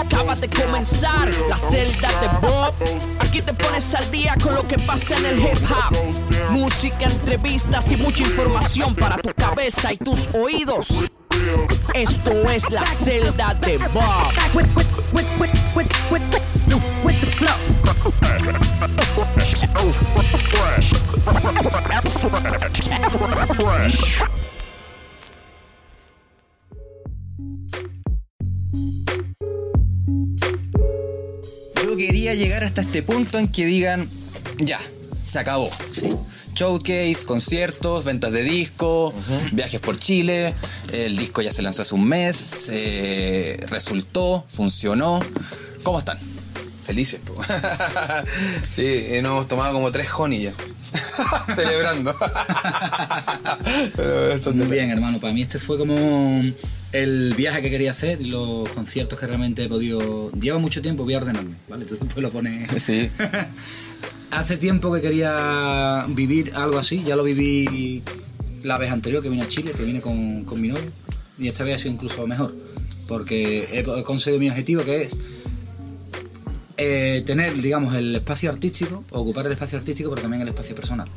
Acaba de comenzar la celda de Bob. Aquí te pones al día con lo que pasa en el hip hop. Música, entrevistas y mucha información para tu cabeza y tus oídos. Esto es la celda de Bob. Yo quería llegar hasta este punto en que digan, ya, se acabó. Showcase, conciertos, ventas de disco, viajes por Chile, el disco ya se lanzó hace un mes, eh, resultó, funcionó. ¿Cómo están? Felices, po. sí, nos hemos tomado como tres honey ya. Celebrando. Pero eso Muy bien, hermano. Para mí este fue como el viaje que quería hacer y los conciertos que realmente he podido... Lleva mucho tiempo, voy a ordenarme, ¿vale? Entonces pues lo pone... Sí. Hace tiempo que quería vivir algo así. Ya lo viví la vez anterior que vine a Chile, que vine con, con mi novio. Y esta vez ha sido incluso mejor. Porque he, he conseguido mi objetivo que es eh, tener, digamos, el espacio artístico, ocupar el espacio artístico, pero también el espacio personal.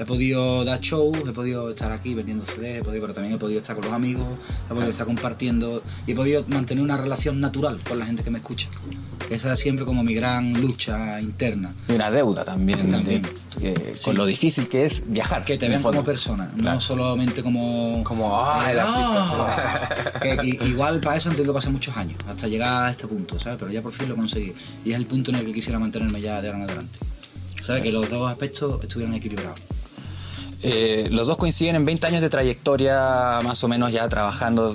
He podido dar shows, he podido estar aquí vendiendo CDs, he podido, pero también he podido estar con los amigos, he podido estar compartiendo y he podido mantener una relación natural con la gente que me escucha. Esa es siempre como mi gran lucha interna. Y una deuda también, También. de- que- Sí. con lo difícil que es viajar. Que te vean como persona, Claro. no solamente como... Como, ah, el Ah. Que i- igual para eso han tenido que pasar muchos años, hasta llegar a este punto, ¿sabes? Pero ya por fin lo conseguí. Y es el punto en el que quisiera mantenerme ya de ahora en adelante. ¿Sabes? Que los dos aspectos estuvieran equilibrados. Eh, los dos coinciden en 20 años de trayectoria, más o menos ya trabajando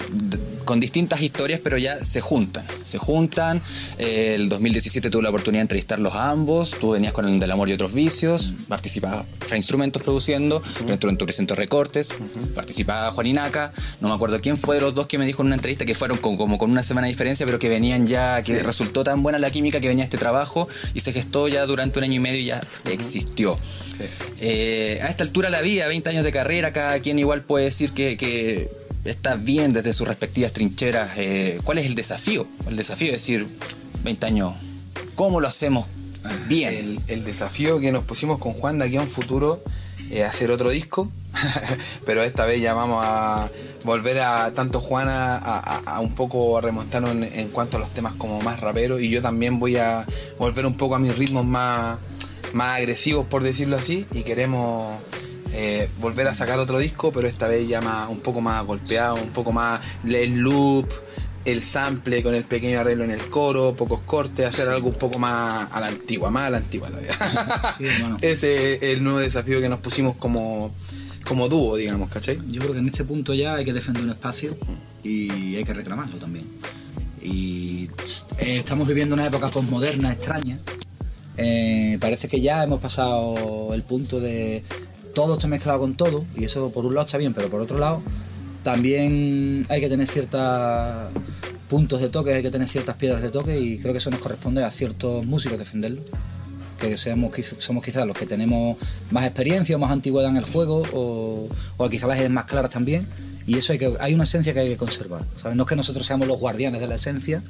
con distintas historias, pero ya se juntan. Se juntan. Eh, el 2017 tuve la oportunidad de entrevistarlos a ambos. Tú venías con el del amor y otros vicios. Participaba Fra Instrumentos produciendo. Dentro de tu presento recortes. Participaba Juan Inaca. No me acuerdo quién fue de los dos que me dijo en una entrevista que fueron con- como con una semana de diferencia, pero que venían ya, que resultó tan buena la química que venía este trabajo y se gestó ya durante un año y medio y ya existió. Eh, a esta altura la vida, 20 años de carrera, cada quien igual puede decir que, que está bien desde sus respectivas trincheras. Eh, ¿Cuál es el desafío? El desafío es decir, 20 años, ¿cómo lo hacemos bien? El, desafío que nos pusimos con Juan de aquí a un futuro es hacer otro disco, pero esta vez ya vamos a volver a tanto Juan a, a- a un poco a remontarnos en, en cuanto a los temas como más raperos y yo también voy a volver un poco a mis ritmos más, más agresivos por decirlo así y queremos eh, volver a sacar otro disco pero esta vez ya más, un poco más golpeado, un poco más el loop, el sample con el pequeño arreglo en el coro, pocos cortes, hacer algo un poco más a la antigua, más a la antigua todavía. Sí. Ese es el nuevo desafío que nos pusimos como, como dúo, digamos, ¿cachai? Yo creo que en este punto ya hay que defender un espacio y hay que reclamarlo también. Y eh, estamos viviendo una época postmoderna extraña. Eh, parece que ya hemos pasado el punto de todo está mezclado con todo y eso por un lado está bien, pero por otro lado también hay que tener ciertos puntos de toque, hay que tener ciertas piedras de toque y creo que eso nos corresponde a ciertos músicos defenderlo. Que seamos, somos quizás los que tenemos más experiencia o más antigüedad en el juego o, quizás las ideas más claras también y eso hay que hay una esencia que hay que conservar no es que nosotros seamos los guardianes de la esencia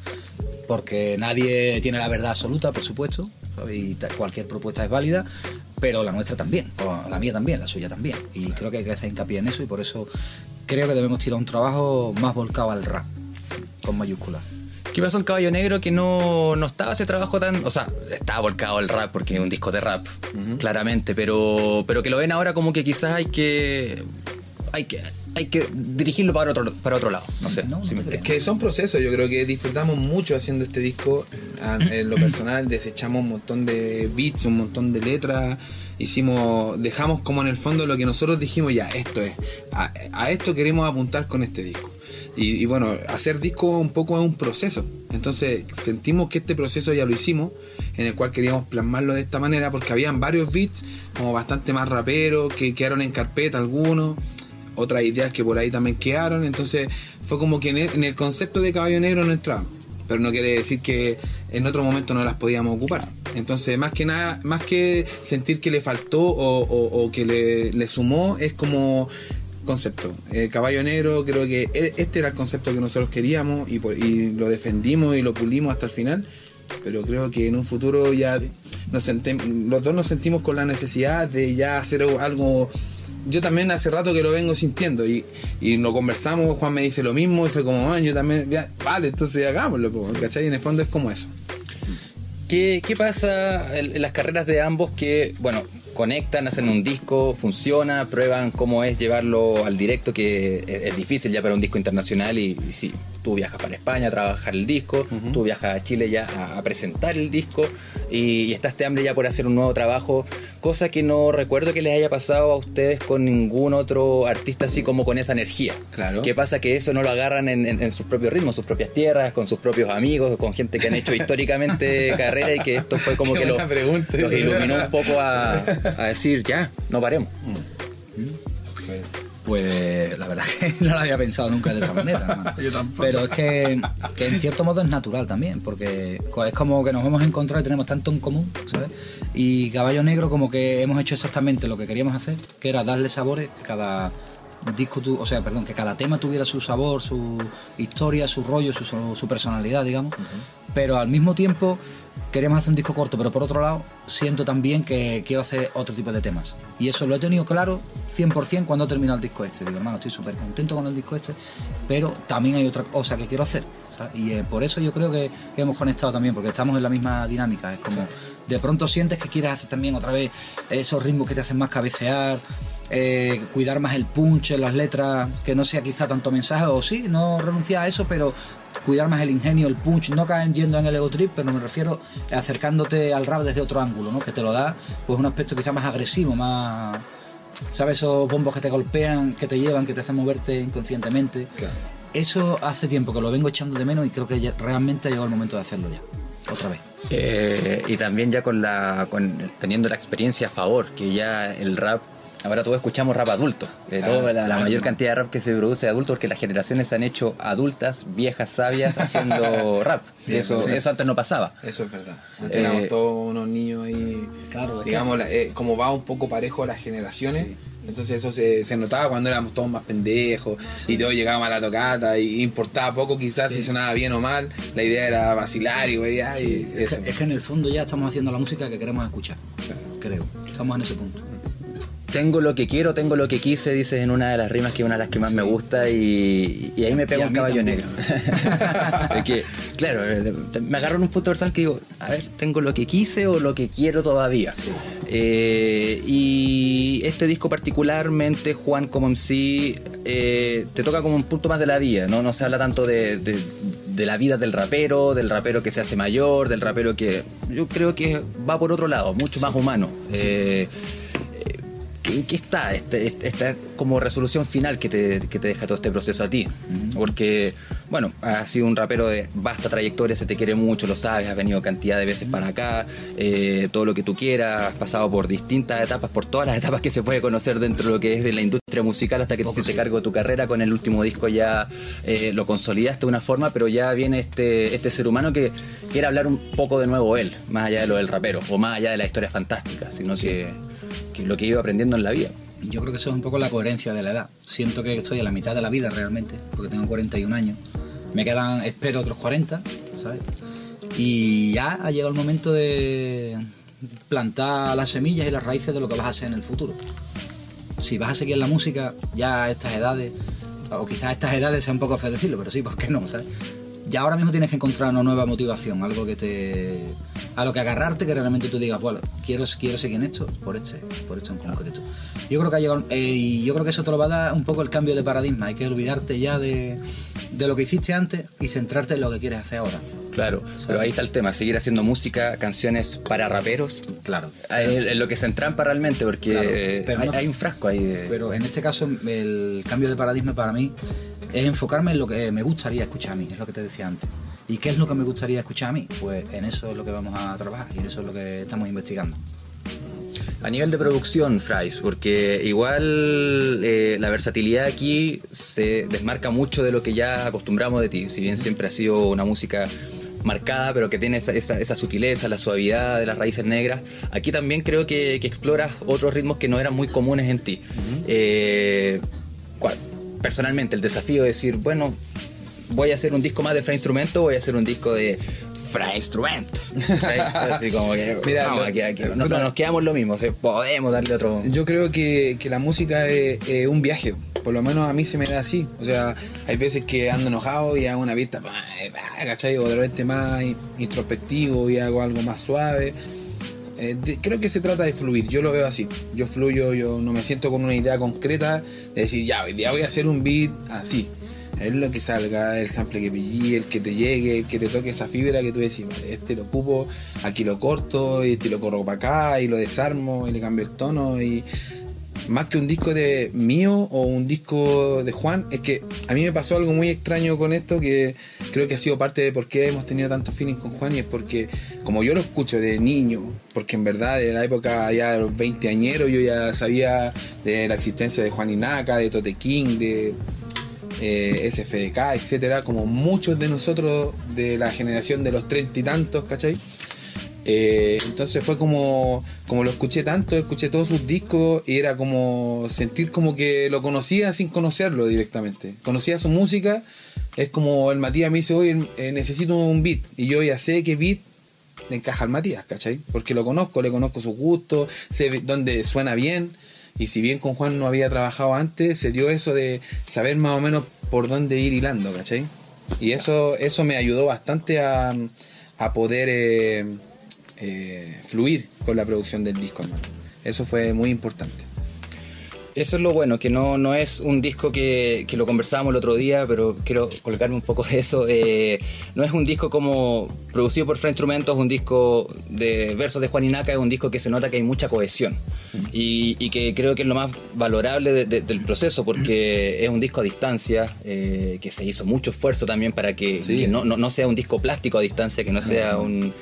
porque nadie tiene la verdad absoluta por supuesto y cualquier propuesta es válida pero la nuestra también o la mía también la suya también. Y creo que hay que hacer hincapié en eso y por eso creo que debemos tirar un trabajo más volcado al rap con mayúsculas ¿Qué pasó en Caballo Negro que no, no estaba ese trabajo tan... O sea, estaba volcado el rap porque es un disco de rap, claramente, pero, pero que lo ven ahora como que quizás hay que... Hay que, hay que dirigirlo para otro, para otro lado. No sé. No, si me Es que son procesos, yo creo que disfrutamos mucho haciendo este disco. En lo personal desechamos un montón de beats, un montón de letras. Hicimos, dejamos como en el fondo lo que nosotros dijimos, ya, esto es, a, a esto queremos apuntar con este disco. Y, y bueno, hacer disco un poco es un proceso. Entonces sentimos que este proceso ya lo hicimos, en el cual queríamos plasmarlo de esta manera, porque habían varios beats como bastante más raperos, que quedaron en carpeta algunos otras ideas que por ahí también quedaron, entonces fue como que en el, en el concepto de caballo negro no entraba, pero no quiere decir que en otro momento no las podíamos ocupar. Entonces, más que nada, más que sentir que le faltó o, o- o que le, le sumó, es como concepto. El caballo negro, creo que e- este era el concepto que nosotros queríamos y, por- y lo defendimos y lo pulimos hasta el final. Pero creo que en un futuro ya nos los dos nos sentimos con la necesidad de ya hacer algo. Yo también hace rato que lo vengo sintiendo y, y lo conversamos, Juan me dice lo mismo y fue como, "Ah, yo también, vale, entonces hagámoslo, po", ¿cachai? En el fondo es como eso. ¿Qué, qué pasa en, las carreras de ambos que, bueno, conectan, hacen un disco, funciona, prueban cómo es llevarlo al directo, que es, difícil ya para un disco internacional y, y sí, tú viajas para España a trabajar el disco, tú viajas a Chile ya a, a presentar el disco y, y está este hambre ya por hacer un nuevo trabajo, cosa que no recuerdo que les haya pasado a ustedes con ningún otro artista así como con esa energía. Claro. ¿Qué pasa? Que eso no lo agarran en, en- en sus propios ritmos, sus propias tierras, con sus propios amigos, con gente que han hecho históricamente carrera y que esto fue como Qué que los, los iluminó un poco a, a decir, ya, no paremos. Pues la verdad que no lo había pensado nunca de esa manera. Yo tampoco. Pero es que, que en cierto modo es natural también, porque es como que nos hemos encontrado y tenemos tanto en común, ¿sabes? Y Caballo Negro como que hemos hecho exactamente lo que queríamos hacer, que era darle sabores, cada disco, tu- o sea, perdón, que cada tema tuviera su sabor, su historia, su rollo, su, su- personalidad, digamos. Pero al mismo tiempo queríamos hacer un disco corto, pero por otro lado siento también que quiero hacer otro tipo de temas. Y eso lo he tenido claro 100% cuando he terminado el disco este. Digo, hermano, estoy súper contento con el disco este, pero también hay otra cosa que quiero hacer. ¿sabes? Y eh, por eso yo creo que, que hemos conectado también, porque estamos en la misma dinámica. Es como, de pronto sientes que quieres hacer también otra vez esos ritmos que te hacen más cabecear, eh, cuidar más el punch las letras, que no sea quizá tanto mensaje, o sí, no renunciar a eso, pero cuidar más el ingenio, el punch, no caen yendo en el ego trip, pero me refiero acercándote al rap desde otro ángulo, ¿no? Que te lo da pues un aspecto quizá más agresivo, más ¿sabes? Esos bombos que te golpean, que te llevan, que te hacen moverte inconscientemente. Eso hace tiempo que lo vengo echando de menos y creo que ya realmente ha llegado el momento de hacerlo ya. Otra vez. Eh, y también ya con la con, teniendo la experiencia a favor, que ya el rap, ahora todos escuchamos rap adulto, Ah, toda la, la claro. mayor cantidad de rap que se produce de adulto, porque las generaciones se han hecho adultas, viejas, sabias, haciendo rap. Sí, Y eso, sí. eso antes no pasaba. Eso es verdad. Eh, Éramos todos unos niños ahí. Claro, digamos, la- eh, como va un poco parejo las generaciones. Entonces eso se, se notaba cuando éramos todos más pendejos y todos llegábamos a la tocata y importaba poco quizás si sonaba bien o mal. La idea era vacilar y güey, ya, y Es que, es que en el fondo ya estamos haciendo la música que queremos escuchar. Creo. Estamos en ese punto. Tengo lo que quiero, tengo lo que quise, dices en una de las rimas que es una de las que más me gusta y, y ahí me pega un caballo negro. es que, claro, eh, me agarro en un punto personal que digo, a ver, ¿tengo lo que quise o lo que quiero todavía? Eh, y este disco particularmente, Juan como MC, eh, te toca como un punto más de la vida, ¿no? No se habla tanto de, de- de la vida del rapero, del rapero que se hace mayor, del rapero que yo creo que va por otro lado, mucho más humano. Eh, ¿En qué está este- este- esta como resolución final que te, que te deja todo este proceso a ti? Porque, bueno, has sido un rapero de vasta trayectoria, se te quiere mucho, lo sabes, has venido cantidad de veces para acá, eh, todo lo que tú quieras, has pasado por distintas etapas, por todas las etapas que se puede conocer dentro de lo que es de la industria musical hasta que te hiciste cargo de tu carrera. Con el último disco ya eh, lo consolidaste de una forma, pero ya viene este, este ser humano que quiere hablar un poco de nuevo él, más allá de lo del rapero, o más allá de la historia fantástica, sino que, que lo que he ido aprendiendo en la vida. Yo creo que eso es un poco la coherencia de la edad. Siento que estoy a la mitad de la vida realmente, porque tengo 41 años. Me quedan, espero, otros 40, ¿sabes? Y ya ha llegado el momento de plantar las semillas y las raíces de lo que vas a hacer en el futuro. Si vas a seguir la música ya a estas edades, o quizás a estas edades sea un poco feo decirlo, pero sí, ¿por qué no? ¿sabes? Ya ahora mismo tienes que encontrar una nueva motivación, algo que te. a lo que agarrarte, que realmente tú digas, bueno, quiero, quiero seguir en esto, por este, por esto en concreto. Yo creo que ha llegado. eh, y yo creo que eso te lo va a dar un poco el cambio de paradigma. Hay que olvidarte ya de, de lo que hiciste antes y centrarte en lo que quieres hacer ahora. Claro, pero ahí está el tema, seguir haciendo música, canciones para raperos. Claro. Es en lo que se entrampa realmente, porque Claro, eh, pero hay, no- hay un frasco ahí de... Pero en este caso, el cambio de paradigma para mí es enfocarme en lo que me gustaría escuchar a mí, es lo que te decía antes. ¿Y qué es lo que me gustaría escuchar a mí? Pues en eso es lo que vamos a trabajar y en eso es lo que estamos investigando. A nivel de producción, Fries, porque igual eh, la versatilidad aquí se desmarca mucho de lo que ya acostumbramos de ti. Si bien siempre ha sido una música marcada, pero que tiene esa, esa- esa sutileza, la suavidad de las raíces negras. Aquí también creo que, que exploras otros ritmos que no eran muy comunes en ti. Eh, cual- personalmente, el desafío de decir, bueno, voy a hacer un disco más de Fra Instrumento, voy a hacer un disco de Fra Instrumento. Así como que, Mira, vamos, lo- aquí- aquí, no, nos quedamos lo mismo, o sea, podemos darle otro... Yo creo que, que la música es, es un viaje, por lo menos a mí se me da así. O sea, hay veces que ando enojado y hago una pista, pa, pa, ¿cachai? O de repente más in- introspectivo y hago algo más suave. Eh, de- creo que se trata de fluir, yo lo veo así. Yo fluyo, yo no me siento con una idea concreta de decir, ya, hoy día voy a hacer un beat así. Es lo que salga, el sample que pillé, el que te llegue, el que te toque esa fibra que tú decís, este lo ocupo, aquí lo corto, este lo corro para acá, y lo desarmo, y le cambio el tono, y más que un disco de mío o un disco de Juan, es que a mí me pasó algo muy extraño con esto que creo que ha sido parte de por qué hemos tenido tanto feeling con Juan y es porque como yo lo escucho de niño, porque en verdad de la época ya de los 20 añeros yo ya sabía de la existencia de Juan Inaca, de Tote King, de eh, SFDK, etcétera, como muchos de nosotros de la generación de los treinta y tantos, ¿cachai? Eh, entonces fue como, como lo escuché tanto, escuché todos sus discos y era como sentir como que lo conocía sin conocerlo directamente. Conocía su música, es como el Matías me dice, hoy necesito un beat y yo ya sé qué beat encaja al Matías, ¿cachai? Porque lo conozco, le conozco sus gustos, sé dónde suena bien. Y si bien con Juan no había trabajado antes, se dio eso de saber más o menos por dónde ir hilando, ¿cachai? Y eso, eso me ayudó bastante a, a poder eh, eh, fluir con la producción del disco, hermano. Eso fue muy importante. Eso es lo bueno, que no, no es un disco que, que lo conversábamos el otro día, pero quiero colgarme un poco de eso. eh, no es un disco como producido por Free Instrumentos, un disco de versos de Juan Inaca, es un disco que se nota que hay mucha cohesión. Y, y que creo que es lo más valorable de- de- del proceso, porque es un disco a distancia, eh, que se hizo mucho esfuerzo también para que, Sí. que no, no- no sea un disco plástico a distancia, que no sea un,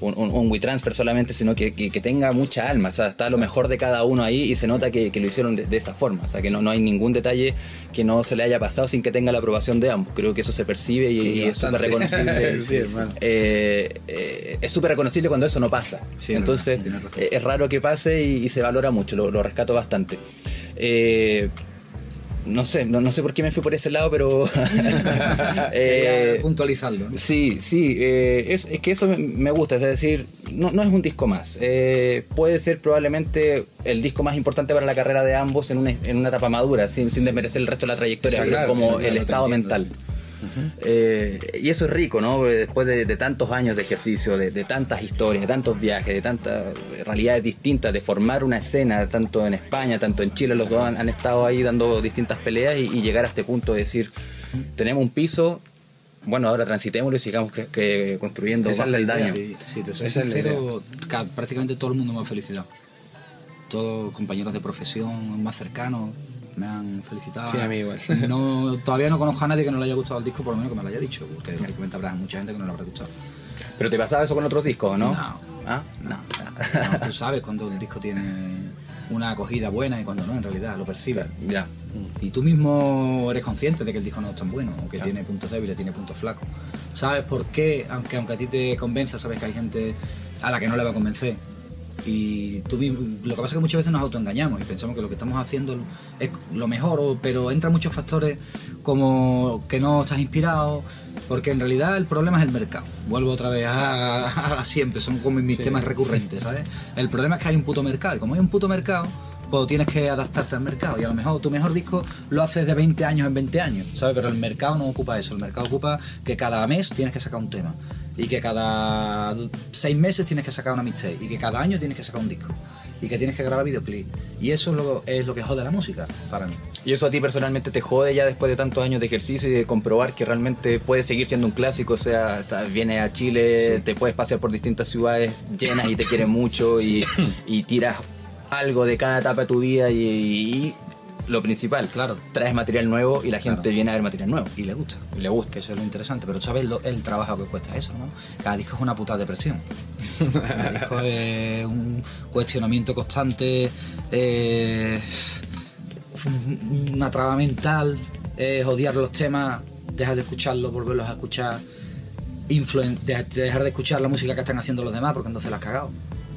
un, un, un WeTransfer solamente, sino que, que- que tenga mucha alma. O sea, está lo mejor de cada uno ahí y se nota que, que lo hicieron de, de esa forma. O sea, que no, no hay ningún detalle que no se le haya pasado sin que tenga la aprobación de ambos. Creo que eso se percibe y, es súper reconocible. Sí. Eh, eh, es súper reconocible cuando eso no pasa. Sí, Entonces, eh, es raro que pase y, y se valora mucho, lo, lo rescato bastante. Eh, no sé, no, no sé por qué me fui por ese lado, pero... Eh, puntualizarlo. ¿no? Sí, sí, eh, es, es que eso me, gusta, es decir, no, no es un disco más. Eh, puede ser probablemente el disco más importante para la carrera de ambos en una, en una etapa madura, sin, sin desmerecer el resto de la trayectoria, claro, como claro, el estado Eh, y eso es rico, ¿no? Después de, de tantos años de ejercicio, de, de tantas historias, de tantos viajes, de tantas realidades distintas, de formar una escena, tanto en España, tanto en Chile, los dos han, han estado ahí dando distintas peleas y, y llegar a este punto de decir, tenemos un piso, bueno, ahora transitémoslo y sigamos que- construyendo Esa es bajo la el idea. daño. Sí, sí, te soy es sincero, ca- prácticamente todo el mundo me ha felicitado. Todos compañeros de profesión más cercanos me han felicitado. Sí, a mí igual. No, todavía no conozco a nadie que no le haya gustado el disco, por lo menos que me lo haya dicho. Porque evidentemente habrá mucha gente que no le habrá gustado. Pero te pasaba eso con otros discos, ¿no? No. ¿Ah? No, no, tú sabes cuando el disco tiene una acogida buena y cuando no, en realidad, lo percibes. Ya. Y tú mismo eres consciente de que el disco no es tan bueno, o que tiene puntos débiles, tiene puntos flacos. Sabes por qué, aunque, aunque a ti te convenza, sabes que hay gente a la que no le va a convencer. Y tú lo que pasa es que muchas veces nos autoengañamos y pensamos que lo que estamos haciendo es lo mejor, pero entran muchos factores como que no estás inspirado, porque en realidad el problema es el mercado. Vuelvo otra vez a, a- a siempre, son como mis temas recurrentes, ¿sabes? El problema es que hay un puto mercado, y como hay un puto mercado, pues tienes que adaptarte al mercado. Y a lo mejor tu mejor disco lo haces de 20 años en 20 años, ¿sabes? Pero el mercado no ocupa eso. El mercado ocupa que cada mes tienes que sacar un tema. Y que cada seis meses tienes que sacar una mixtape. Y que cada año tienes que sacar un disco. Y que tienes que grabar videoclip. Y eso es lo, es lo que jode la música para mí. ¿Y eso a ti personalmente te jode ya después de tantos años de ejercicio y de comprobar que realmente puede seguir siendo un clásico? O sea, vienes a Chile, te puedes pasear por distintas ciudades llenas y te quieren mucho y, y tiras algo de cada etapa de tu vida y, y lo principal. Claro. Traes material nuevo y la gente Claro. viene a ver material nuevo. Y le gusta. Y le gusta. Que eso es lo interesante. Pero sabes lo- el trabajo que cuesta eso, ¿no? Cada disco es una puta depresión. Cada disco es un cuestionamiento constante, eh, un- una traba mental, es odiar los temas, dejar de escucharlos, volverlos a escuchar, influen- de- dejar de escuchar la música que están haciendo los demás, porque entonces la has cagado.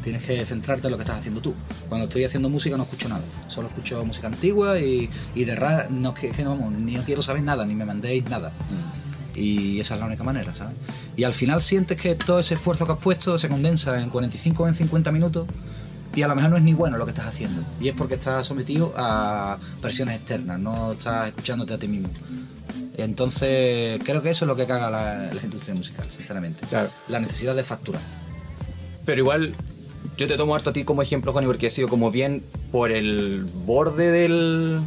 Tienes que centrarte en lo que estás haciendo tú. Cuando estoy haciendo música no escucho nada. Solo escucho música antigua y, y de rara, no, es que, que no, vamos, ni no quiero saber nada, ni me mandéis nada. Y esa es la única manera, ¿sabes? Y al final sientes que todo ese esfuerzo que has puesto se condensa en 45 o en 50 minutos y a lo mejor no es ni bueno lo que estás haciendo. Y es porque estás sometido a presiones externas, no estás escuchándote a ti mismo. Entonces, creo que eso es lo que caga la, la industria musical, sinceramente. Claro. La necesidad de facturar. Pero igual, yo te tomo harto a ti como ejemplo, Juan, porque ha sido como bien por el borde del.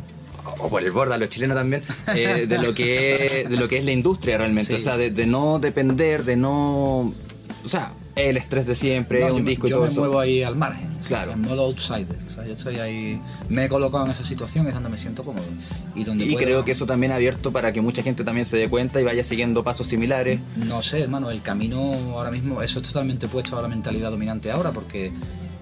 O por el borde a los chilenos también, eh, de, lo que es, de lo que es la industria realmente. Sí. O sea, de, de no depender, de no. O sea, el estrés de siempre, No, un yo disco y yo todo me eso. muevo ahí al margen, Claro. en modo outsider. o sea, yo estoy ahí, me he colocado en esa situación, es donde me siento cómodo. Y, donde Y puedo- creo que eso también ha abierto para que mucha gente también se dé cuenta y vaya siguiendo pasos similares. No sé, hermano, el camino ahora mismo, eso es totalmente puesto a la mentalidad dominante ahora, porque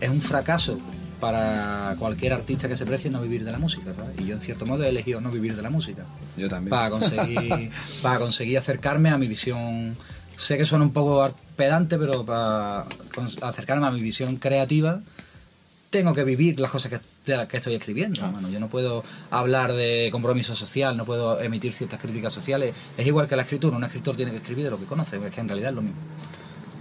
es un fracaso para cualquier artista que se precie no vivir de la música, ¿sabes? Y yo en cierto modo he elegido no vivir de la música. Yo también. Para conseguir, para conseguir acercarme a mi visión. Sé que suena un poco pedante, pero para acercarme a mi visión creativa tengo que vivir las cosas que, de las que estoy escribiendo. Yo no puedo hablar de compromiso social, no puedo emitir ciertas críticas sociales. Es igual que la escritura, un escritor tiene que escribir de lo que conoce, es que en realidad es lo mismo.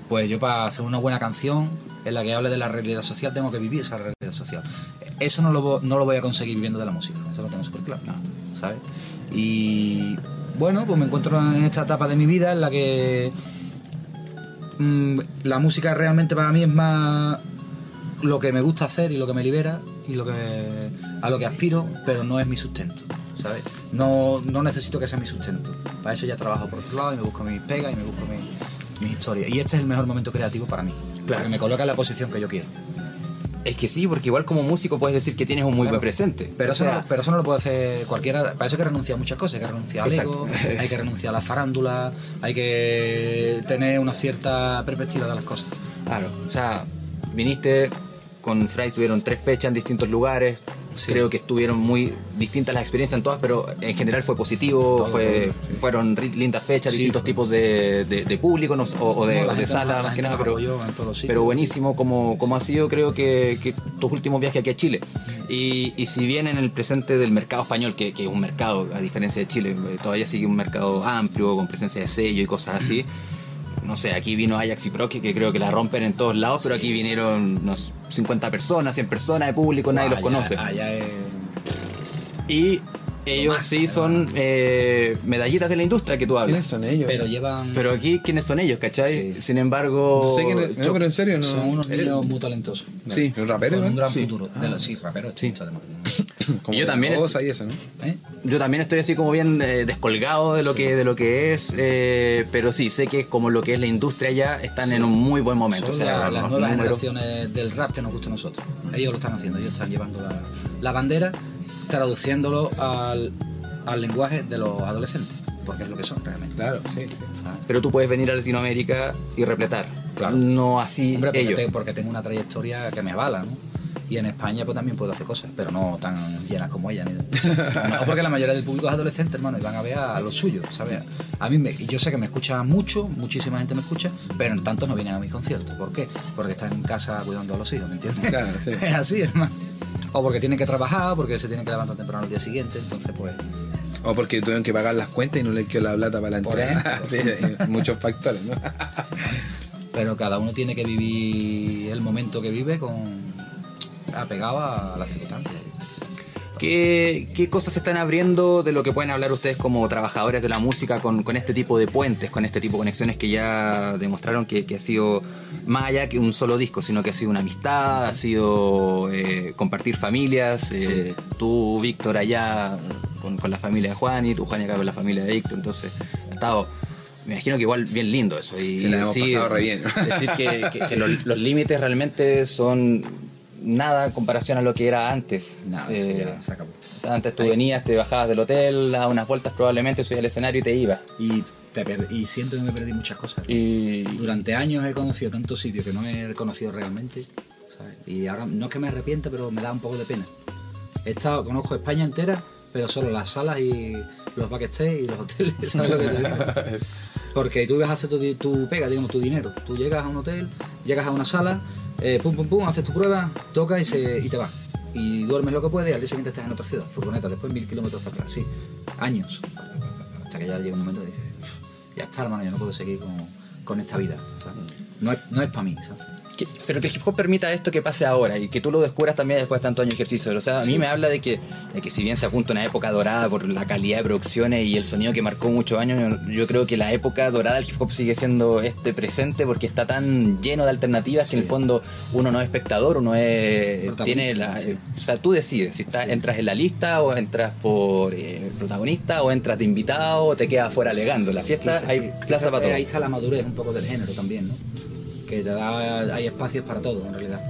Pues yo para hacer una buena canción en la que hable de la realidad social tengo que vivir esa realidad social. Eso no lo, no lo voy a conseguir viviendo de la música, eso lo tengo súper claro, ¿sabes? Y bueno, pues me encuentro en esta etapa de mi vida en la que mm, la música realmente para mí es más lo que me gusta hacer y lo que me libera y lo que a lo que aspiro, pero no es mi sustento, ¿sabes? No, no necesito que sea mi sustento. Para eso ya trabajo por otro lado y me busco mis pegas y me busco mi- mis historias. Y este es el mejor momento creativo para mí, porque me coloca en la posición que yo quiero. Es que sí, porque igual como músico puedes decir que tienes un muy Claro. buen presente. Pero, O eso no, pero eso no lo puede hacer cualquiera. Para eso hay que renunciar a muchas cosas. Hay que renunciar al ego, hay que renunciar a la farándula, hay que tener una cierta perspectiva de las cosas. Claro, o sea, viniste con Fry, tuvieron tres fechas en distintos lugares. Sí. Creo que estuvieron muy distintas las experiencias en todas, pero en general fue positivo, Todo, fue, sí. fueron lindas fechas, Sí, distintos fue. tipos de, de- de público no- o, o de, de gente sala, nos- la más que nada, pero, pero buenísimo como, como ha sido, creo que, que tus últimos viajes aquí a Chile. Y, y si bien en el presente del mercado español, que, que es un mercado, a diferencia de Chile, eh, todavía sigue un mercado amplio, con presencia de sello y cosas así. No sé, aquí vino Ajax y Pro, que, creo que la rompen en todos lados, pero Sí. aquí vinieron unos 50 personas, 100 personas de público, nadie los conoce. Allá es. Y ellos más, sí son eh, medallitas de la industria que tú ¿Quiénes hablas. son ellos? Pero llevan. Pero aquí, ¿quiénes son ellos, cachai? Sí. Sin embargo... No sé quién no, yo- pero en serio, no. son unos ¿Eres- niños muy talentosos. Sí. ¿Un rapero? Con un gran Sí. futuro. De la- sí, rapero extinto además. Como Yo también- y eso, ¿no? ¿Eh? Yo también estoy así como bien eh, descolgado de lo que de lo que es, eh, pero sí, sé que como lo que es la industria ya están en un muy buen momento. Son o sea, la- las nuevas generaciones del rap que nos gusta a nosotros. Ellos lo están haciendo, ellos están llevando la, la bandera, traduciéndolo al, al lenguaje de los adolescentes, porque es lo que son realmente. Claro, sí. ¿sabes? Pero tú puedes venir a Latinoamérica y repletar. Claro. No así Hombre, porque, ellos. te- porque tengo una trayectoria que me avala, ¿no? Y en España pues también puedo hacer cosas, pero no tan llenas como ella. Ni no, porque la mayoría del público es adolescente, hermano, y van a ver a lo suyo, ¿sabes? A mí, me, yo sé que me escucha mucho, muchísima gente me escucha, pero en tanto no vienen a mis conciertos. ¿Por qué? Porque están en casa cuidando a los hijos, ¿me entiendes? Claro, sí. Es así, hermano. O porque tienen que trabajar, porque se tienen que levantar temprano el día siguiente, entonces pues... O porque tuvieron que pagar las cuentas y no les quedó la plata para la entrada. sí, muchos factores, ¿no? Pero cada uno tiene que vivir el momento que vive con apegado a las circunstancias. ¿Qué, ¿Qué cosas se están abriendo de lo que pueden hablar ustedes como trabajadores de la música con, con este tipo de puentes, con este tipo de conexiones que ya demostraron que, que ha sido más allá que un solo disco, sino que ha sido una amistad, ha sido eh, compartir familias, eh, tú, Víctor, allá con, con la familia de Juan y tú, Juan, acá con la familia de Víctor, entonces ha estado... Me imagino que igual bien lindo eso. Y Sí, la hemos pasado re bien. Decir que, que- que los, los límites realmente son nada en comparación a lo que era antes. Nada, Eh, ya se acabó. O sea, antes tú venías, te bajabas del hotel, dabas unas vueltas probablemente, subías al escenario y te ibas. Y, te perd- y siento que me perdí muchas cosas. Y Durante años he conocido tantos sitios que no he conocido realmente. ¿sabes? Y ahora no es que me arrepienta, pero me da un poco de pena. He estado, conozco España entera, pero solo las salas y los backstage y los hoteles, ¿sabes lo que te digo? Porque tú vas a hacer tu, tu pega, digamos, tu dinero. Tú llegas a un hotel, llegas a una sala, eh, pum, pum, pum, haces tu prueba, tocas y, se, y te vas. Y duermes lo que puedes y al día siguiente estás en otra ciudad, furgoneta, después mil kilómetros para atrás, sí. Años. Hasta que ya llega un momento y dices, "Uf, ya está, hermano, yo no puedo seguir con, con esta vida. ¿sabes? No es, no es para mí, ¿sabes? que- pero que el hip hop permita esto que pase ahora y que tú lo descubras también después de tantos años de ejercicio. O sea, a mí me habla de que, de que si bien se apunta una época dorada por la calidad de producciones y el sonido que marcó muchos años, yo, yo creo que la época dorada del hip hop sigue siendo este presente porque está tan lleno de alternativas que en el fondo uno no es espectador, uno es tiene la, sí. o sea, tú decides si estás, entras en la lista o entras por eh, protagonista o entras de invitado o te quedas fuera alegando. La fiesta Quizá- hay quizá plaza para todo. Ahí está la madurez un poco del género también, ¿no? Que te da, hay espacios para todo, en realidad.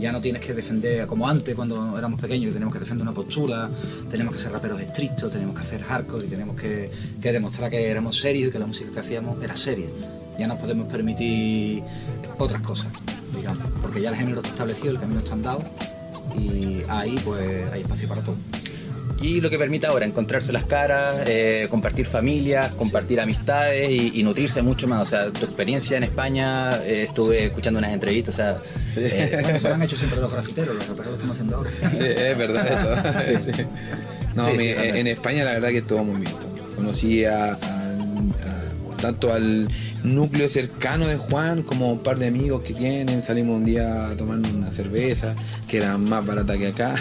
Ya no tienes que defender, como antes cuando éramos pequeños, que teníamos que defender una postura, teníamos que ser raperos estrictos, teníamos que hacer hardcore y teníamos que, que demostrar que éramos serios y que la música que hacíamos era seria. Ya nos podemos permitir otras cosas, digamos, porque ya el género está establecido, el camino está andado y ahí pues hay espacio para todo. Y lo que permite ahora encontrarse las caras, eh, compartir familias, compartir amistades y, y nutrirse mucho más. O sea, tu experiencia en España, eh, estuve escuchando unas entrevistas, o sea, eh, Bueno, eso lo han hecho siempre los grafiteros, los raperos lo están haciendo ahora. Sí, es verdad eso. Sí. No, Sí, mi- en, en España la verdad que estuvo muy bien. Conocí a, a- a- tanto al núcleo cercano de Juan como un par de amigos que tienen. Salimos un día a tomar una cerveza que era más barata que acá.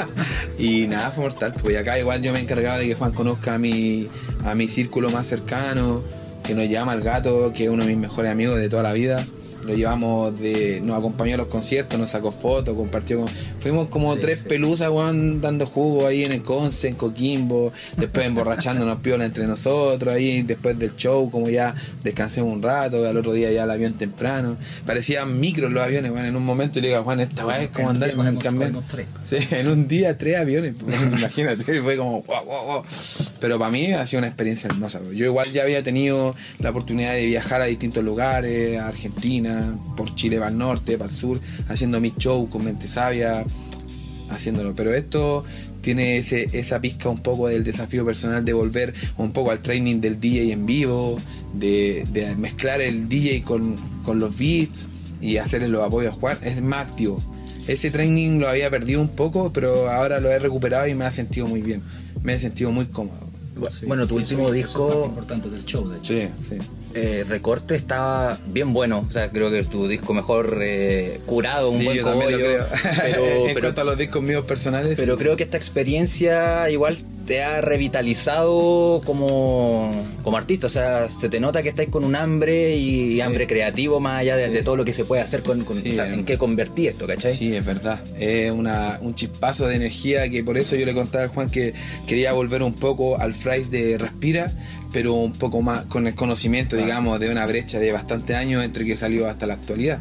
y nada, fue mortal. Pues acá igual yo me encargaba de que Juan conozca a mi, a mi círculo más cercano, que nos llama el gato, que es uno de mis mejores amigos de toda la vida. Lo llevamos de. nos acompañó a los conciertos, nos sacó fotos, compartió con. Fuimos como Sí, tres sí. pelusas, weón, dando jugo ahí en el Conce, en Coquimbo, después emborrachándonos piola entre nosotros, ahí después del show, como ya descansemos un rato, al otro día ya el avión temprano. Parecían micros los aviones, weón, en un momento le digo Juan, esta weá es como andar con el camión. Sí, en un día tres aviones, pues, imagínate, fue como wow, wow, wow. Pero para mí ha sido una experiencia hermosa. Yo igual ya había tenido la oportunidad de viajar a distintos lugares, a Argentina, por Chile para el norte, para el sur, haciendo mis shows con Mente Sabia, haciéndolo. Pero esto tiene ese, esa pizca un poco del desafío personal de volver un poco al training del DJ en vivo, de, de mezclar el DJ con, con los beats y hacerle los apoyos a Juan. Es más activo. Ese training lo había perdido un poco, pero ahora lo he recuperado y me ha sentido muy bien. Me he sentido muy cómodo. Sí, bueno, tu y eso- último eso es parte disco, importante del show, de hecho. Sí, sí. eh, Recorte, estaba bien bueno. O sea, creo que es tu disco mejor eh, curado, un Sí, buen yo también lo creo. Pero, en pero cuanto a los discos míos personales, Pero sí. creo que esta experiencia igual te ha revitalizado como, como artista. O sea, se te nota que estáis con un hambre y Sí. hambre creativo más allá de, de todo lo que se puede hacer con, con- Sí, o sea, eh. en qué convertí esto, ¿cachai? Sí, es verdad. Es una, un chispazo de energía que por eso yo le contaba al Juan que quería volver un poco al Fries de Respira, pero un poco más con el conocimiento, digamos, de una brecha de bastante años entre que salió hasta la actualidad.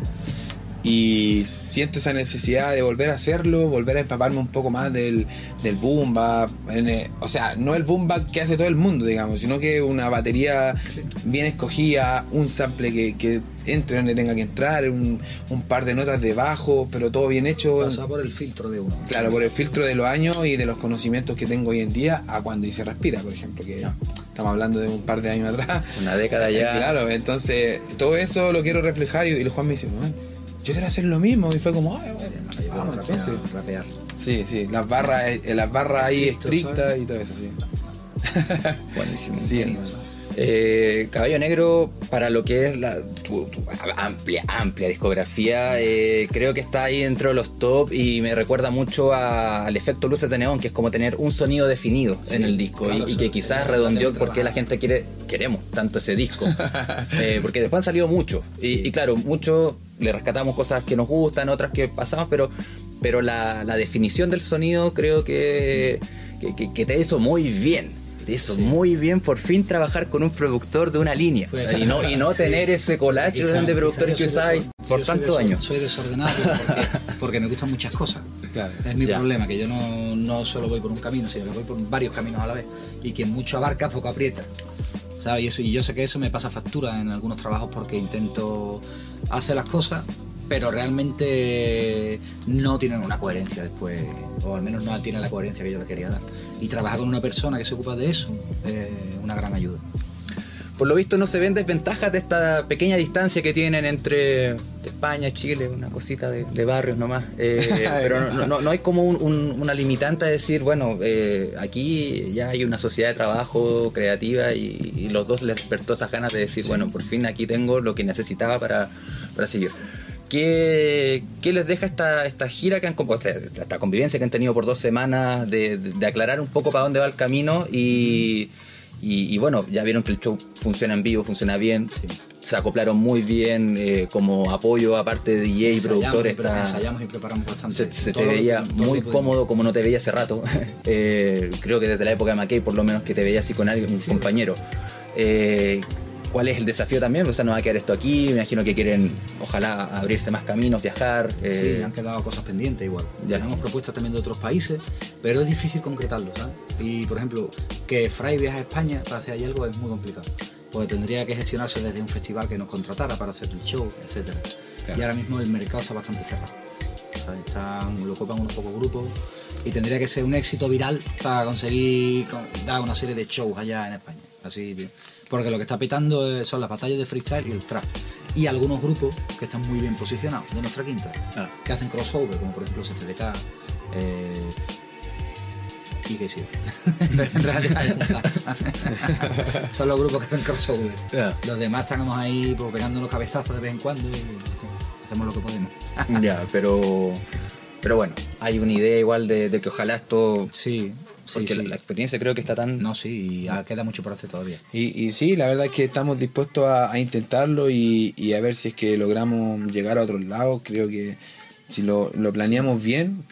Y siento esa necesidad de volver a hacerlo, volver a empaparme un poco más del, del boom bap, el- o sea, no el boom bap que hace todo el mundo, digamos, sino que una batería bien escogida, un sample que, que entre donde tenga que entrar, un, un par de notas de bajo, pero todo bien hecho. Pasa por el filtro de uno. Claro, por el filtro de los años y de los conocimientos que tengo hoy en día a cuando hice Respira, por ejemplo, que estamos hablando de un par de años atrás. Una década ya. Claro, entonces todo eso lo quiero reflejar y, y el Juan me dice, "Man, yo quiero hacer lo mismo. Y fue como, "Ay, bueno, vamos rapear, entonces. rapear. Sí, sí, las barras, eh, las barras ahí estrictas ¿sabes? y todo eso, sí. Buenísimo. Sí, buenísimo. Eh, Caballo Negro, para lo que es la tu- tu amplia, amplia discografía, eh, creo que está ahí dentro de los top y me recuerda mucho a- al efecto luces de neón, que es como tener un sonido definido en el disco claro, y, que quizás redondeó porque la gente quiere, queremos tanto ese disco. Eh, porque después han salido muchos y, y claro, muchos le rescatamos cosas que nos gustan, otras que pasamos, pero, pero la, la definición del sonido creo que, que, que- que te hizo muy bien. Te hizo muy bien por fin trabajar con un productor de una línea Fue- y no, y no Sí. tener ese collage Quizá- de productores que usáis por tantos años. Soy desordenado porque, porque me gustan muchas cosas. Claro. Es mi Ya. problema, que yo no, no solo voy por un camino, sino que voy por varios caminos a la vez. Y quien mucho abarca, poco aprieta. ¿Sabes? Y, eso, y yo sé que eso me pasa factura en algunos trabajos porque intento hacer las cosas, pero realmente no tienen una coherencia después, o al menos no tienen la coherencia que yo le quería dar. Y trabajar con una persona que se ocupa de eso es una gran ayuda. Por lo visto no se ven desventajas de esta pequeña distancia que tienen entre España y Chile, una cosita de, de barrios nomás. Eh, pero no, no- no hay como un- un- una limitante de decir, bueno, eh, aquí ya hay una sociedad de trabajo creativa y, y los dos les despertó esas ganas de decir, bueno, por fin aquí tengo lo que necesitaba para, para seguir. ¿Qué, qué les deja esta, esta gira que han comp- esta, convivencia que han tenido por dos semanas de, de- de aclarar un poco para dónde va el camino y, y, y bueno, ya vieron que el show funciona en vivo, funciona bien, se acoplaron muy bien eh, como apoyo aparte de DJ y Ensayamos, productor pero está, ensayamos y preparamos bastante. se, se te veía todo muy cómodo como no te veía hace rato. Eh, creo que desde la época de McKay por lo menos que te veía así con alguien, un compañero. Eh, ¿Cuál es el desafío también? O sea, no va a quedar esto aquí, me imagino que quieren, ojalá, abrirse más caminos, viajar. eh, Sí, han quedado cosas pendientes igual. Ya. Tenemos propuestas también de otros países, pero es difícil concretarlo, ¿sabes? Y, por ejemplo, que Fry viaje a España para hacer allí algo es muy complicado. Porque tendría que gestionarse desde un festival que nos contratara para hacer el show, etc. Claro. Y ahora mismo el mercado está bastante cerrado. ¿sabes? Están, lo ocupan unos pocos grupos y tendría que ser un éxito viral para conseguir con- dar una serie de shows allá en España. Así, tío. Porque lo que está pitando eh, son las batallas de freestyle y el trap. Y algunos grupos que están muy bien posicionados de nuestra quinta, Ah. que hacen crossover, como por ejemplo CFDK. Eh, y que sí. En realidad son los grupos que hacen crossover. Los demás estamos ahí pues, pegando los cabezazos de vez en cuando y hacemos lo que podemos. ya, pero, pero bueno, hay una idea igual de, de que ojalá esto... Sí, Porque sí. La, la experiencia creo que está tan... No, sí, y ah, queda mucho por hacer todavía. Y, y sí, la verdad es que estamos dispuestos a, a intentarlo y, y a ver si es que logramos llegar a otros lados. Creo que si lo, lo planeamos bien,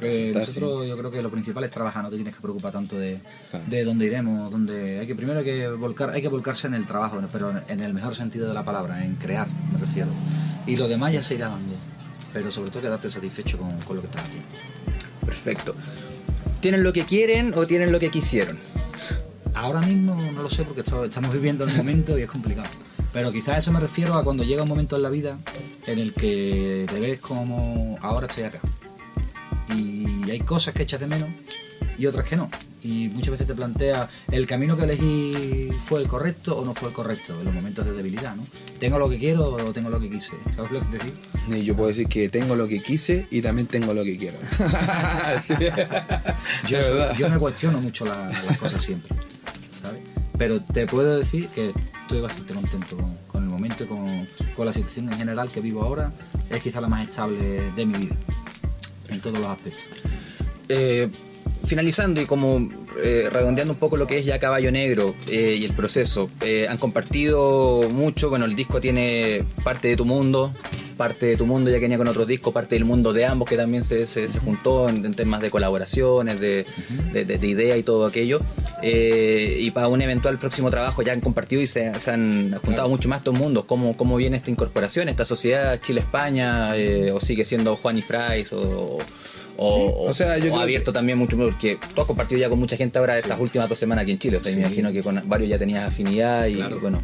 que nosotros yo creo que lo principal es trabajar, no te tienes que preocupar tanto de, Claro. de dónde iremos, dónde hay que primero hay que volcar, hay que volcarse en el trabajo, pero en el mejor sentido de la palabra, en crear, me refiero. Y lo demás ya se irá dando. Pero sobre todo quedarte satisfecho con, con lo que estás haciendo. Perfecto. ¿Tienen lo que quieren o tienen lo que quisieron? Ahora mismo no lo sé porque estamos viviendo el momento y es complicado. Pero quizás eso me refiero a cuando llega un momento en la vida en el que te ves como ahora estoy acá. Y hay cosas que echas de menos y otras que no. Y muchas veces te planteas, ¿el camino que elegí fue el correcto o no fue el correcto? En los momentos de debilidad, ¿no? ¿Tengo lo que quiero o tengo lo que quise? ¿Sabes lo que te digo? Y yo puedo decir que tengo lo que quise y también tengo lo que quiero. Sí. Yo, me cuestiono mucho la- las cosas siempre, ¿sabes? Pero te puedo decir que estoy bastante contento con, con el momento y con, con la situación en general que vivo ahora. Es quizá la más estable de mi vida, en todos los aspectos. Eh, finalizando y como eh, redondeando un poco lo que es ya Caballo Negro eh, y el proceso, eh, han compartido mucho, bueno, el disco tiene parte de tu mundo, parte de tu mundo ya que venía con otros discos, parte del mundo de ambos que también se, se- se juntó en, en temas de colaboraciones, de, de, de- de idea y todo aquello. Y para un eventual próximo trabajo ya han compartido y se, se han juntado mucho más estos mundos. ¿Cómo, ¿Cómo viene esta incorporación, esta sociedad Chile-España? ¿O sigue siendo Juan y Fries? ¿O, o, o sea, yo o creo abierto también mucho porque tú has compartido ya con mucha gente ahora estas últimas dos semanas aquí en Chile. O sea, me imagino que con varios ya tenías afinidad y Claro. bueno,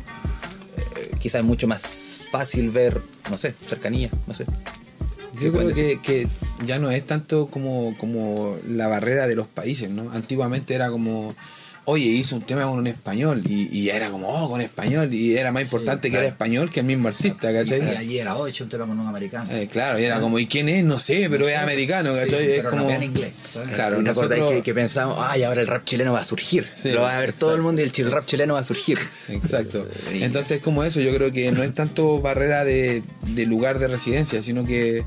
eh, quizás es mucho más fácil ver, no sé, cercanía, no sé. ¿Qué Yo creo que, que ya no es tanto como, como la barrera de los países, ¿no? Antiguamente era como, oye, hice un tema con un español y, y era como, oh, con español y era más importante que claro. era español que el mismo artista, ¿cachai? y ayer a hoy he hecho un tema con un americano. Eh, claro, y era como, ¿y quién es? No sé, pero No es sé, americano, sí, ¿cachai? es pero como... rapea en inglés, ¿sabes? Claro, ¿Y te acordáis nosotros... que, que pensamos, ay, ahora el rap chileno va a surgir? Sí, Lo va a ver todo el mundo y el chil- rap chileno va a surgir. Exacto. Entonces, como eso, yo creo que no es tanto barrera de, de lugar de residencia, sino que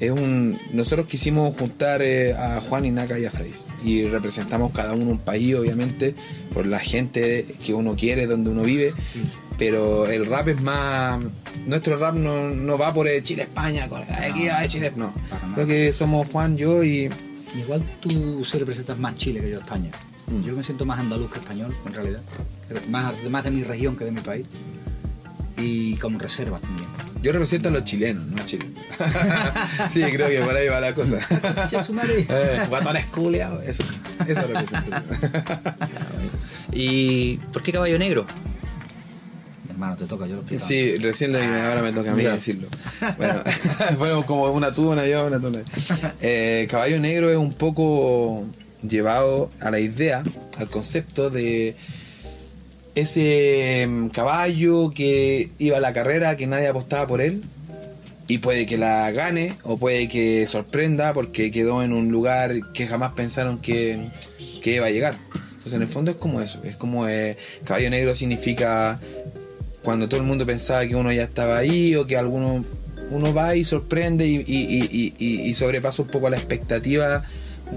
es un. Nosotros quisimos juntar eh, a Juan y Naka y a Freis. Y representamos cada uno un país, obviamente, por la gente que uno quiere, donde uno vive. Pero el rap es más. Nuestro rap no, no va por eh, Chile-España, con- aquí va Chile. No. Creo que somos Juan, yo y. Igual tú sí representas más Chile que yo España. Mm. Yo me siento más andaluz que español, en realidad. Más, más de mi región que de mi país. Y como reservas también. Yo represento a los chilenos, no a Chile. sí, creo que por ahí va la cosa. Ya su madre. eh, guatones culiados, eso, eso represento. ¿Y por qué caballo negro? Hermano, te toca, yo lo explico. Sí, recién le- ahora me toca a mí decirlo. Bueno, fueron como una tuna yo, una tuna. Eh, Caballo Negro es un poco llevado a la idea, al concepto de ese mm, caballo que iba a la carrera, que nadie apostaba por él, y puede que la gane o puede que sorprenda porque quedó en un lugar que jamás pensaron que, que iba a llegar. Entonces en el fondo es como eso, es como eh, caballo negro significa cuando todo el mundo pensaba que uno ya estaba ahí o que alguno uno va y sorprende y- y- y- y sobrepasa un poco la expectativa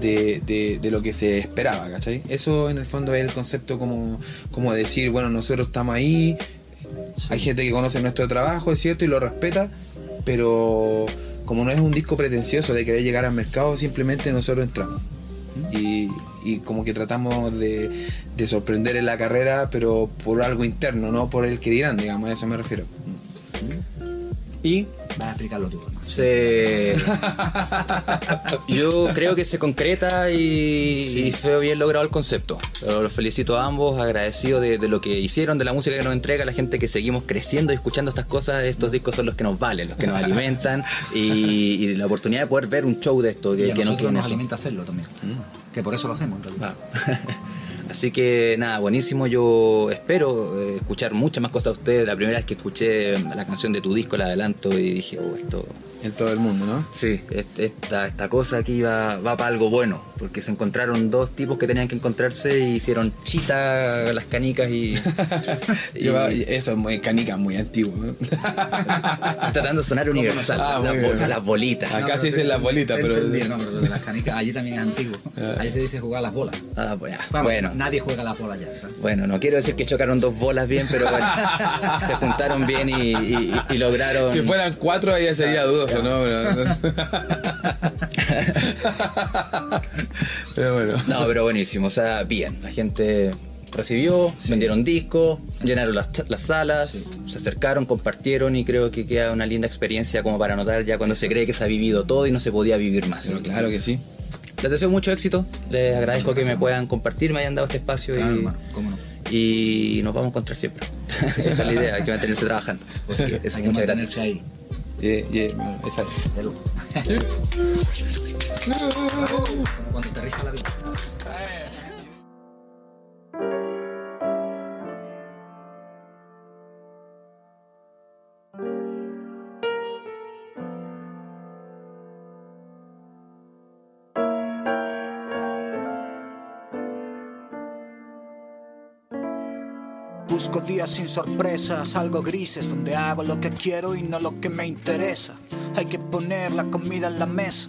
de, de- de lo que se esperaba, ¿cachai? Eso en el fondo es el concepto como, como decir, bueno, nosotros estamos ahí, hay gente que conoce nuestro trabajo, es cierto, y lo respeta, pero como no es un disco pretencioso de querer llegar al mercado, simplemente nosotros entramos. Y, y como que tratamos de, de sorprender en la carrera, pero por algo interno, no por el que dirán, digamos, a eso me refiero. Y Vas a explicarlo tú. se yo creo que se concreta y, y fue bien logrado el concepto los felicito a ambos agradecido de, de lo que hicieron de la música que nos entrega la gente que seguimos creciendo y escuchando estas cosas estos discos son los que nos valen los que nos alimentan y, y la oportunidad de poder ver un show de esto Y que, a que no nosotros nos eso. alimenta hacerlo también. Que por eso lo hacemos, en realidad. Ah. Así que nada, buenísimo. Yo espero eh, escuchar muchas más cosas de ustedes. La primera vez que escuché la canción de tu disco, la adelanto y dije, oh, esto, En todo el mundo, ¿no? Sí, est- esta, esta cosa aquí va, va para algo bueno, porque se encontraron dos tipos que tenían que encontrarse y hicieron chita las canicas y, eso es muy canica, muy antiguo. ¿no? tratando de sonar universal, Ah, las, las bolitas. Acá se dicen las bolitas, pero- nombre de las canicas. Allí también es antiguo. Allí se dice jugar a las bolas. Ah, la- ya, Vamos, bueno, Nadie juega a las bolas ya, ¿sabes? bueno, no quiero decir que chocaron dos bolas bien, pero bueno, se juntaron bien y, y- y lograron... Si fueran cuatro, ahí ya sería dudoso, ¿no? Pero, bueno. No, pero buenísimo, o sea, bien, la gente recibió, vendieron discos, llenaron las, las salas, se acercaron, compartieron y creo que queda una linda experiencia como para notar ya cuando se cree que se ha vivido todo y no se podía vivir más. Pero claro que sí. Les deseo mucho éxito, les agradezco que me puedan compartir, me hayan dado este espacio Claro, y, hermano, cómo no. y nos vamos a encontrar siempre. Esa es la idea, hay que mantenerse trabajando. Así que eso, Hay que muchas gracias. ahí. Yeah, yeah. Cuando aterriza la vida. Busco días sin sorpresas, algo grises, donde hago lo que quiero y no lo que me interesa. Hay que poner la comida en la mesa.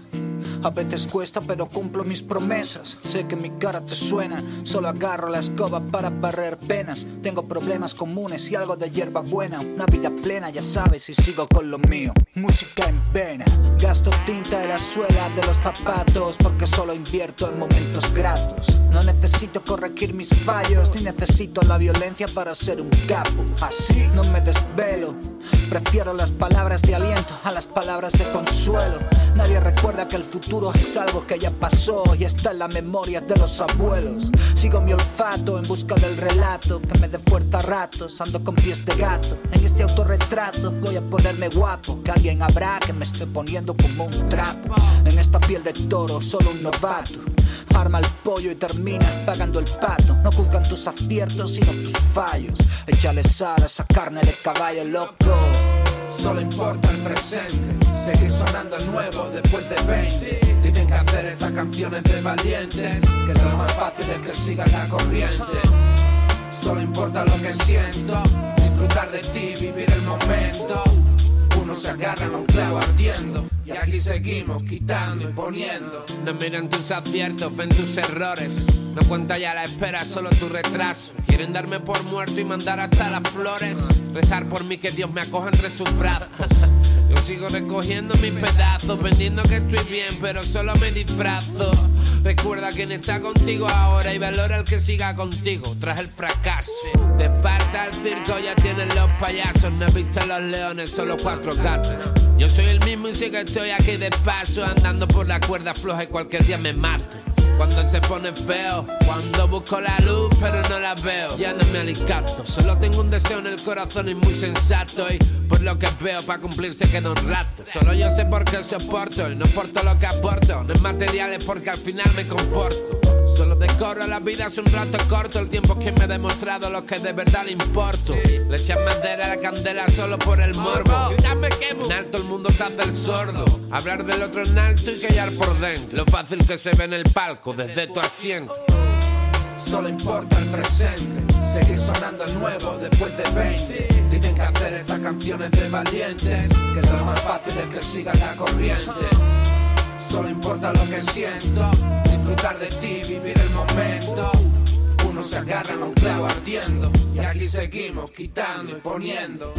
A veces cuesta, pero cumplo mis promesas. Sé que mi cara te suena, solo agarro la escoba para barrer penas. Tengo problemas comunes y algo de hierba buena. Una vida plena, ya sabes, y sigo con lo mío. Música en vena, gasto tinta en la suela de los zapatos porque solo invierto en momentos gratos. No necesito corregir mis fallos, ni necesito la violencia para ser un capo. Así no me desvelo. Prefiero las palabras de aliento a las palabras de consuelo. Nadie recuerda que el futuro es algo que ya pasó y está en la memoria de los abuelos. Sigo mi olfato en busca del relato que me dé fuerza a ratos. Ando con pies de gato. En este autorretrato voy a ponerme guapo. Que alguien habrá que me esté poniendo como un trapo. En esta piel de toro, solo un novato. Arma el pollo y termina pagando el pato. No juzgan tus aciertos, sino tus fallos. Échale sal a esa carne de caballo loco. Solo importa el presente, seguir sonando el nuevo después de 20. Dicen que hacer estas canciones de valientes, que lo más fácil es que sigan la corriente. Solo importa lo que siento, disfrutar de ti, vivir el momento. Unos se agarran a un clavo ardiendo, y aquí seguimos quitando y poniendo. No miran tus aciertos, ven tus errores. No cuenta ya la espera, solo tu retraso. Quieren darme por muerto y mandar hasta las flores. Rezar por mí que Dios me acoja entre sus brazos. Yo sigo recogiendo mis pedazos, vendiendo que estoy bien, pero solo me disfrazo. Recuerda quién está contigo ahora y valora el que siga contigo tras el fracaso. Te falta el circo, ya tienen los payasos. No he visto los leones, solo cuatro gatos. Yo soy el mismo y sé que estoy aquí de paso, andando por la cuerda floja y cualquier día me mate. Cuando se pone feo, cuando busco la luz pero no la veo, ya no me alicato. Solo tengo un deseo en el corazón y muy sensato y por lo que veo para cumplirse queda un rato. Solo yo sé por qué soporto y no porto lo que aporto. No es materiales porque al final me comporto. Decoro la vida es un rato corto, el tiempo que me ha demostrado lo que de verdad le importo. Le echan madera a la candela solo por el morbo. En alto el mundo se hace el sordo. Hablar del otro en alto y callar por dentro. Lo fácil que se ve en el palco desde tu asiento. Solo importa el presente, seguir sonando el nuevo después de 20. Dicen que hacer estas canciones de valientes, que lo más fácil es que siga la corriente. Solo importa lo que siento, disfrutar de ti, vivir el momento. Uno se agarra a un clavo ardiendo, y aquí seguimos quitando y poniendo.